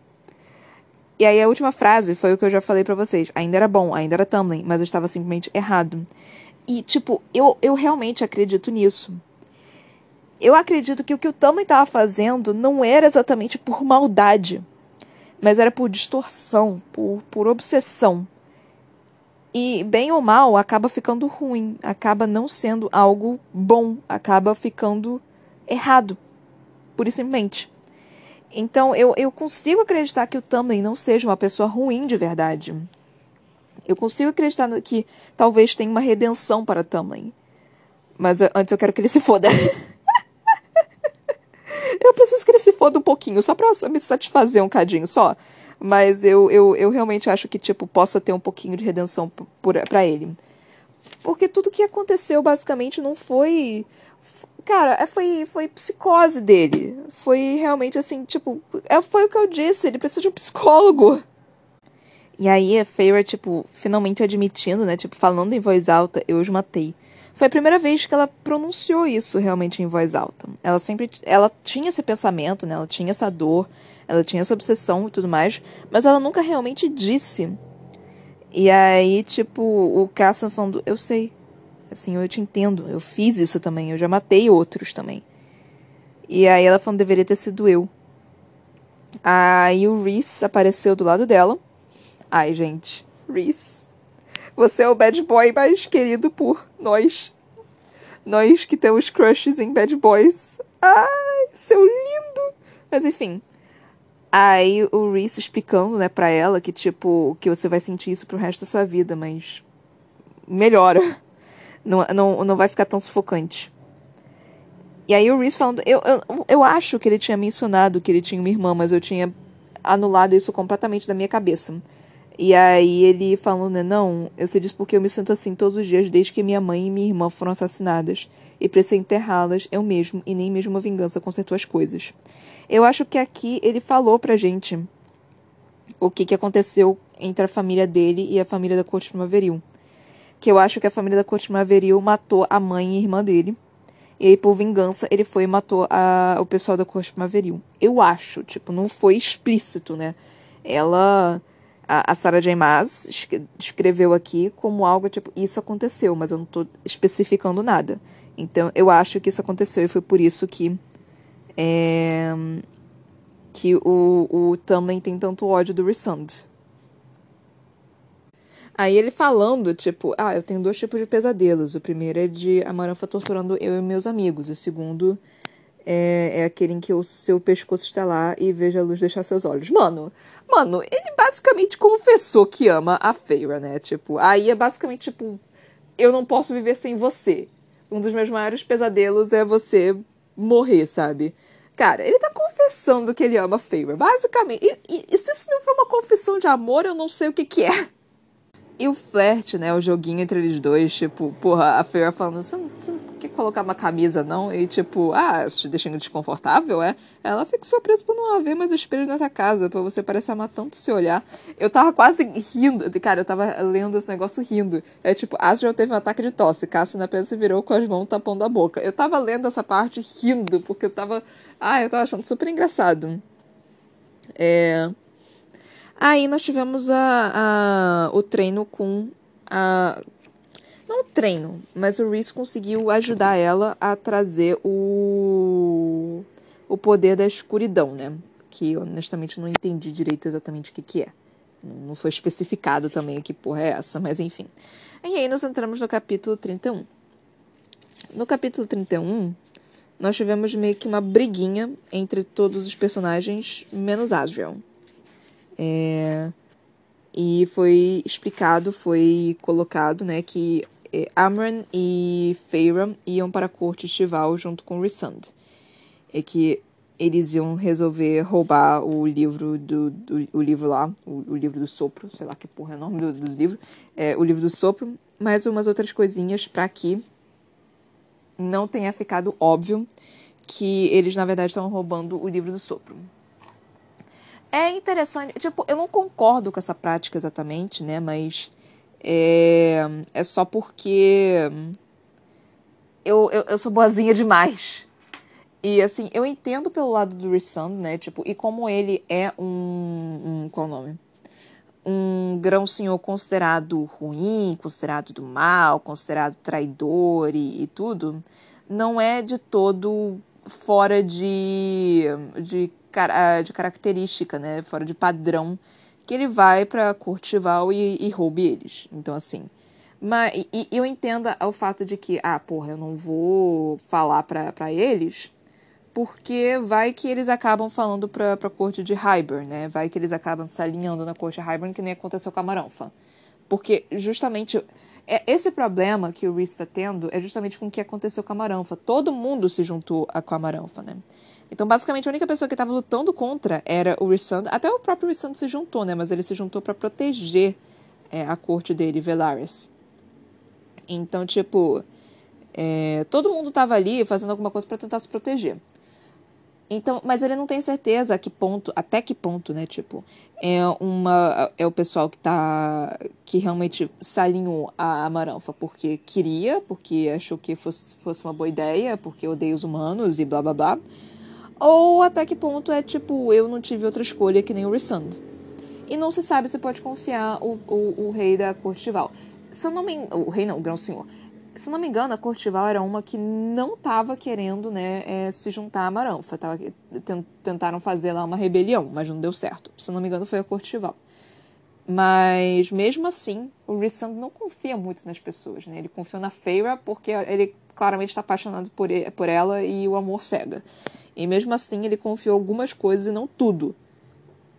E aí a última frase foi o que eu já falei para vocês. Ainda era bom, ainda era Tamlin, mas eu estava simplesmente errado. E, tipo, eu, eu realmente acredito nisso. Eu acredito que o que o Tamlin estava fazendo não era exatamente por maldade mas era por distorção, por, por obsessão. E, bem ou mal, acaba ficando ruim, acaba não sendo algo bom, acaba ficando errado, pura e simplesmente. Então, eu, eu consigo acreditar que o Tamlin não seja uma pessoa ruim de verdade. Eu consigo acreditar que talvez tenha uma redenção para Tamlin. Mas antes eu quero que ele se foda. Eu preciso que ele se foda um pouquinho, só pra me satisfazer um cadinho só. Mas eu, eu, eu realmente acho que, tipo, possa ter um pouquinho de redenção para ele. Porque tudo que aconteceu, basicamente, não foi. Cara, é, foi, foi psicose dele. Foi realmente assim, tipo. É, foi o que eu disse, ele precisa de um psicólogo. E aí a Feyre, tipo, finalmente admitindo, né? Tipo, falando em voz alta, eu os matei. Foi a primeira vez que ela pronunciou isso realmente em voz alta. Ela sempre ela tinha esse pensamento, né? Ela tinha essa dor, ela tinha essa obsessão e tudo mais, mas ela nunca realmente disse. E aí, tipo, o Cassian falando, eu sei. Assim, eu te entendo, eu fiz isso também, eu já matei outros também. E aí ela falando, deveria ter sido eu. Aí o Reese apareceu do lado dela. Ai, gente, Reese você é o bad boy mais querido por nós. Nós que temos crushes em bad boys. Ai, seu lindo! Mas enfim. Aí o Reese explicando, né, pra ela que, tipo, que você vai sentir isso pro resto da sua vida, mas melhora. Não, não, não vai ficar tão sufocante. E aí o Reese falando, eu, eu, eu acho que ele tinha mencionado que ele tinha uma irmã, mas eu tinha anulado isso completamente da minha cabeça. E aí ele falando, né, não, eu sei disso porque eu me sinto assim todos os dias desde que minha mãe e minha irmã foram assassinadas. E precisei enterrá-las eu mesmo, e nem mesmo uma vingança consertou as coisas. Eu acho que aqui ele falou pra gente o que, que aconteceu entre a família dele e a família da corte primaveril. Que eu acho que a família da corte primaveril matou a mãe e a irmã dele. E aí, por vingança, ele foi e matou a, o pessoal da corte primaveril. Eu acho, tipo, não foi explícito, né? Ela a, a Sarah J. Maas escreveu aqui como algo tipo, isso aconteceu, mas eu não estou especificando nada. Então, eu acho que isso aconteceu e foi por isso que é, que o, o Tamlin tem tanto ódio do Resund. Aí ele falando, tipo, ah, eu tenho dois tipos de pesadelos. O primeiro é de Amaranfa torturando eu e meus amigos. O segundo é, é aquele em que o seu pescoço está lá e veja a luz deixar seus olhos. Mano, Mano, ele basicamente confessou que ama a Feira, né? Tipo, aí é basicamente tipo, eu não posso viver sem você. Um dos meus maiores pesadelos é você morrer, sabe? Cara, ele tá confessando que ele ama a Feira, basicamente. E, e, e, se isso não for uma confissão de amor, eu não sei o que que é. E o flerte, né? O joguinho entre eles dois, tipo, porra, a Feyre falando, você não, você não, quer colocar uma camisa, não? E tipo, ah, te deixando desconfortável, é? Ela fica surpresa por não haver mais espelho nessa casa, pra você parecer amar tanto se olhar. Eu tava quase rindo, cara, eu tava lendo esse negócio rindo. É tipo, Asriel teve um ataque de tosse, Cassian apenas se virou com as mãos tapando a boca. Eu tava lendo essa parte rindo, porque eu tava, ah, eu tava achando super engraçado. É... Aí nós tivemos a, a, o treino com a. Não treino, mas o Reese conseguiu ajudar ela a trazer o. o poder da escuridão, né? Que honestamente não entendi direito exatamente o que, que é. Não foi especificado também que porra é essa, mas enfim. E aí nós entramos no capítulo 31. No capítulo 31, nós tivemos meio que uma briguinha entre todos os personagens, menos Asriel. É, e foi explicado, foi colocado, né, que é, Amran e Feyre iam para a corte estival junto com Rissand. E que eles iam resolver roubar o livro do, do o livro lá, o, o, livro do sopro, sei lá que porra é o nome do, do livro, é, o livro do sopro, mais umas outras coisinhas para que não tenha ficado óbvio que eles na verdade estavam roubando o livro do sopro. É interessante, tipo, eu não concordo com essa prática exatamente, né? Mas é, é só porque eu, eu, eu sou boazinha demais. E assim, eu entendo pelo lado do Rissand, né? Tipo, e como ele é um. um qual o nome? Um grão-senhor considerado ruim, considerado do mal, considerado traidor e, e tudo, não é de todo fora de, de de característica, né? Fora de padrão, que ele vai para Curtival e, e roube eles. Então, assim. Mas e, eu entendo o fato de que, ah, porra, eu não vou falar para eles, porque vai que eles acabam falando pra, pra corte de Hybern, né? Vai que eles acabam se alinhando na corte de Hybern, que nem aconteceu com a Maranfa. Porque justamente é, esse problema que o Reese está tendo é justamente com o que aconteceu com a Maranfa. Todo mundo se juntou a, com a Maranfa, né? Então, basicamente, a única pessoa que estava lutando contra era o Rissand. Até o próprio Rissand se juntou, né? Mas ele se juntou para proteger é, a corte dele, Velaris. Então, tipo, é, todo mundo estava ali fazendo alguma coisa para tentar se proteger. Então, mas ele não tem certeza a que ponto, até que ponto, né? Tipo, é uma é o pessoal que tá que realmente se alinhou a Maranfa porque queria, porque achou que fosse, fosse uma boa ideia, porque odeia os humanos e blá blá blá. Ou até que ponto é tipo, eu não tive outra escolha que nem o Rissand. E não se sabe se pode confiar o, o, o rei da Cortival. Se eu não me O rei não, o grão-senhor. Se eu não me engano, a Cortival era uma que não estava querendo né, é, se juntar à Maranfa. Tava, tentaram fazer lá uma rebelião, mas não deu certo. Se eu não me engano, foi a Cortival. Mas mesmo assim, o Rissand não confia muito nas pessoas, né? Ele confia na Feyre porque ele claramente está apaixonado por, ele, por ela e o amor cega. E mesmo assim ele confiou algumas coisas e não tudo.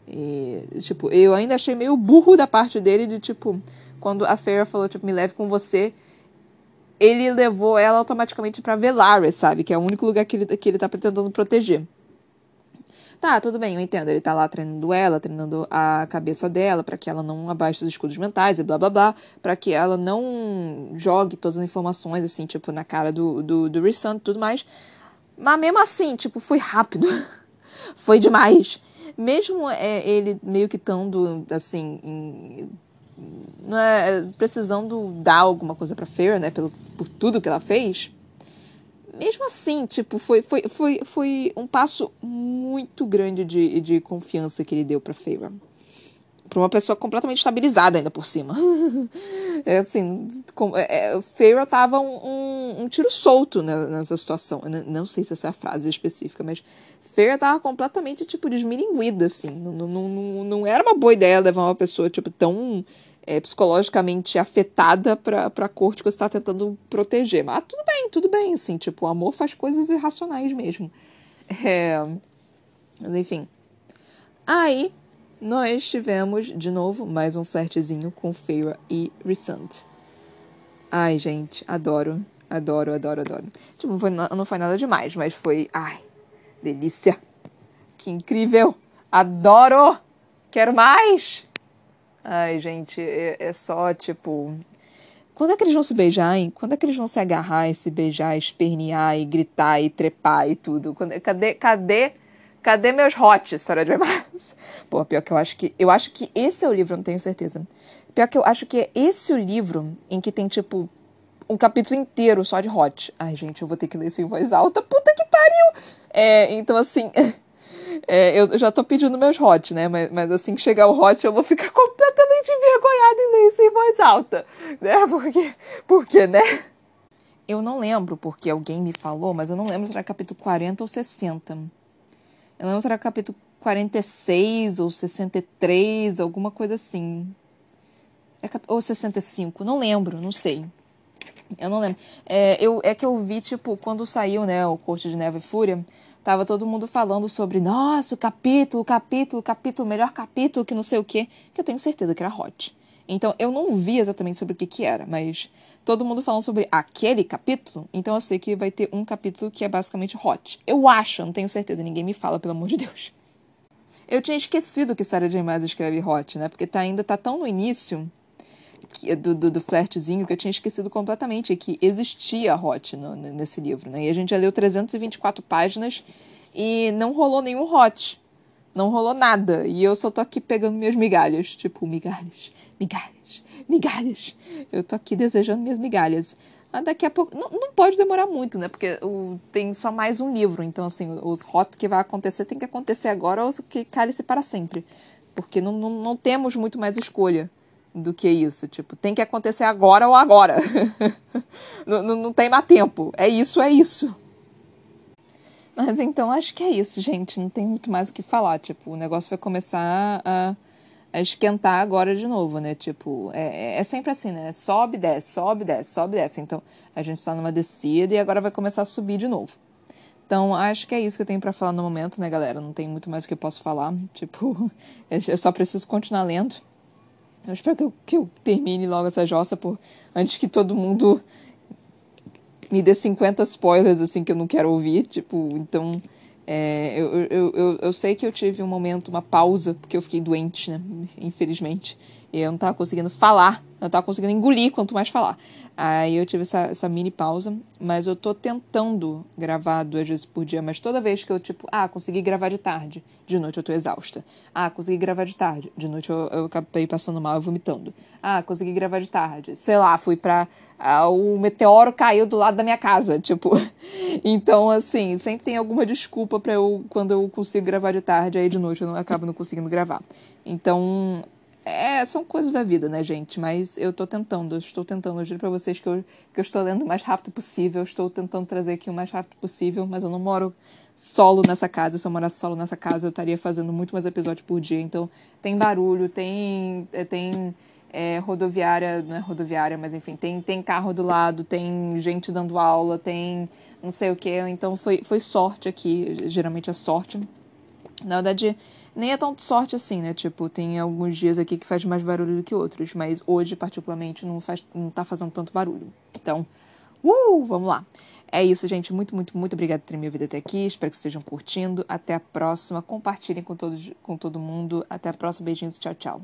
E, tipo, eu ainda achei meio burro da parte dele de, tipo, quando a Feyre falou, tipo, me leve com você, ele levou ela automaticamente para Velaris, sabe? Que é o único lugar que ele, que ele tá tentando proteger. Tá, tudo bem, eu entendo. Ele tá lá treinando ela, treinando a cabeça dela, para que ela não abaixe os escudos mentais e blá blá blá, para que ela não jogue todas as informações, assim, tipo, na cara do, do, do Rissant e tudo mais. Mas mesmo assim, tipo, foi rápido. foi demais. Mesmo é, ele meio que estando, assim, em, não é, precisando dar alguma coisa pra Fer, né, pelo, por tudo que ela fez, mesmo assim, tipo, foi, foi, foi, foi um passo muito grande de, de confiança que ele deu pra Feyre para uma pessoa completamente estabilizada ainda por cima. é assim, com, é, é Feira tava um, um, um, tiro solto nessa situação. Não, não, sei se essa é a frase específica, mas Feira tava completamente, tipo, desmilinguida, assim. Não, não, não, não era uma boa ideia levar uma pessoa, tipo, tão é, psicologicamente afetada pra, pra corte que você tá tentando proteger. Mas tudo bem, tudo bem, assim, tipo, o amor faz coisas irracionais mesmo. É... Mas, enfim. Aí, nós tivemos, de novo, mais um flertezinho com Feira e Rissant. Ai, gente, adoro, adoro, adoro, adoro. Tipo, não foi, não foi nada demais, mas foi. Ai, delícia! Que incrível! Adoro! Quero mais! Ai, gente, é, é só tipo. Quando é que eles vão se beijar, hein? Quando é que eles vão se agarrar e se beijar, espernear e gritar e trepar e tudo? Quando, cadê, cadê, cadê meus hots, Sarah J. Maas? Pô, pior que eu acho que. Eu acho que esse é o livro, não tenho certeza. Pior que eu acho que é esse o livro em que tem, tipo, um capítulo inteiro só de hot. Ai, gente, eu vou ter que ler isso em voz alta. Puta que pariu! É, então, assim. É, eu já tô pedindo meus hot, né? Mas, mas assim que chegar o hot, eu vou ficar completamente envergonhada em ler isso em voz alta. Né? Porque, porque, né? Eu não lembro porque alguém me falou, mas eu não lembro se era capítulo 40 ou 60. Eu lembro se era capítulo 46 ou 63, alguma coisa assim. É ou 65, não lembro, não sei. Eu não lembro. É, eu, é que eu vi, tipo, quando saiu, né, o Corte de Neve e Fúria, Tava todo mundo falando sobre, nossa, o capítulo, capítulo, capítulo, melhor capítulo, que não sei o quê, que eu tenho certeza que era hot. Então, eu não vi exatamente sobre o que que era, mas todo mundo falando sobre aquele capítulo, então eu sei que vai ter um capítulo que é basicamente hot. Eu acho, não tenho certeza, ninguém me fala, pelo amor de Deus. Eu tinha esquecido que Sarah J. Maas escreve hot, né? Porque tá, ainda tá tão no início do, do, do flertezinho que eu tinha esquecido completamente que existia hot no, nesse livro, né? E a gente já leu 324 páginas e não rolou nenhum hot. Não rolou nada. E eu só tô aqui pegando minhas migalhas. Tipo, migalhas, migalhas, migalhas. Eu tô aqui desejando minhas migalhas. Mas daqui a pouco. Não, não pode demorar muito, né? Porque o, tem só mais um livro. Então, assim, os hot que vai acontecer tem que acontecer agora ou que cale-se para sempre. Porque não, não, não temos muito mais escolha do que isso. Tipo, tem que acontecer agora ou agora. não, não, não tem mais tempo. É isso, é isso. Mas então acho que é isso, gente. Não tem muito mais o que falar. Tipo, o negócio vai começar a, a esquentar agora de novo, né? Tipo, é, é sempre assim, né? Sobe, desce, sobe, desce, sobe, desce. Então a gente está numa descida e agora vai começar a subir de novo. Então, acho que é isso que eu tenho para falar no momento, né, galera? Não tem muito mais que eu posso falar. Tipo, eu só preciso continuar lendo. Eu espero que eu, que eu termine logo essa jossa por, antes que todo mundo me dê 50 spoilers assim que eu não quero ouvir. Tipo, então. É, eu, eu, eu, eu sei que eu tive um momento, uma pausa, porque eu fiquei doente, né? Infelizmente. E eu não tava conseguindo falar, não tava conseguindo engolir quanto mais falar. Aí eu tive essa, essa mini pausa, mas eu tô tentando gravar duas vezes por dia, mas toda vez que eu, tipo, ah, consegui gravar de tarde, de noite eu tô exausta. Ah, consegui gravar de tarde, de noite eu, eu acabei passando mal e vomitando. Ah, consegui gravar de tarde, sei lá, fui pra. Ah, o meteoro caiu do lado da minha casa, tipo. então, assim, sempre tem alguma desculpa para eu, quando eu consigo gravar de tarde, aí de noite eu não, acabo não conseguindo gravar. Então, é, são coisas da vida, né, gente? Mas eu tô tentando, eu estou tentando. Eu juro pra vocês que eu, que eu estou lendo o mais rápido possível. Eu estou tentando trazer aqui o mais rápido possível, mas eu não moro solo nessa casa. Se eu morasse solo nessa casa, eu estaria fazendo muito mais episódios por dia. Então, tem barulho, tem. É, tem é, rodoviária, não é rodoviária, mas enfim, tem, tem carro do lado, tem gente dando aula, tem não sei o que. Então, foi, foi sorte aqui. Geralmente é sorte. Na verdade nem é tão sorte assim, né? Tipo, tem alguns dias aqui que faz mais barulho do que outros, mas hoje, particularmente, não, faz, não tá fazendo tanto barulho. Então, uh, vamos lá. É isso, gente. Muito, muito, muito obrigada por terem me ouvido até aqui. Espero que estejam curtindo. Até a próxima. Compartilhem com, todos, com todo mundo. Até a próxima. Beijinhos. Tchau, tchau.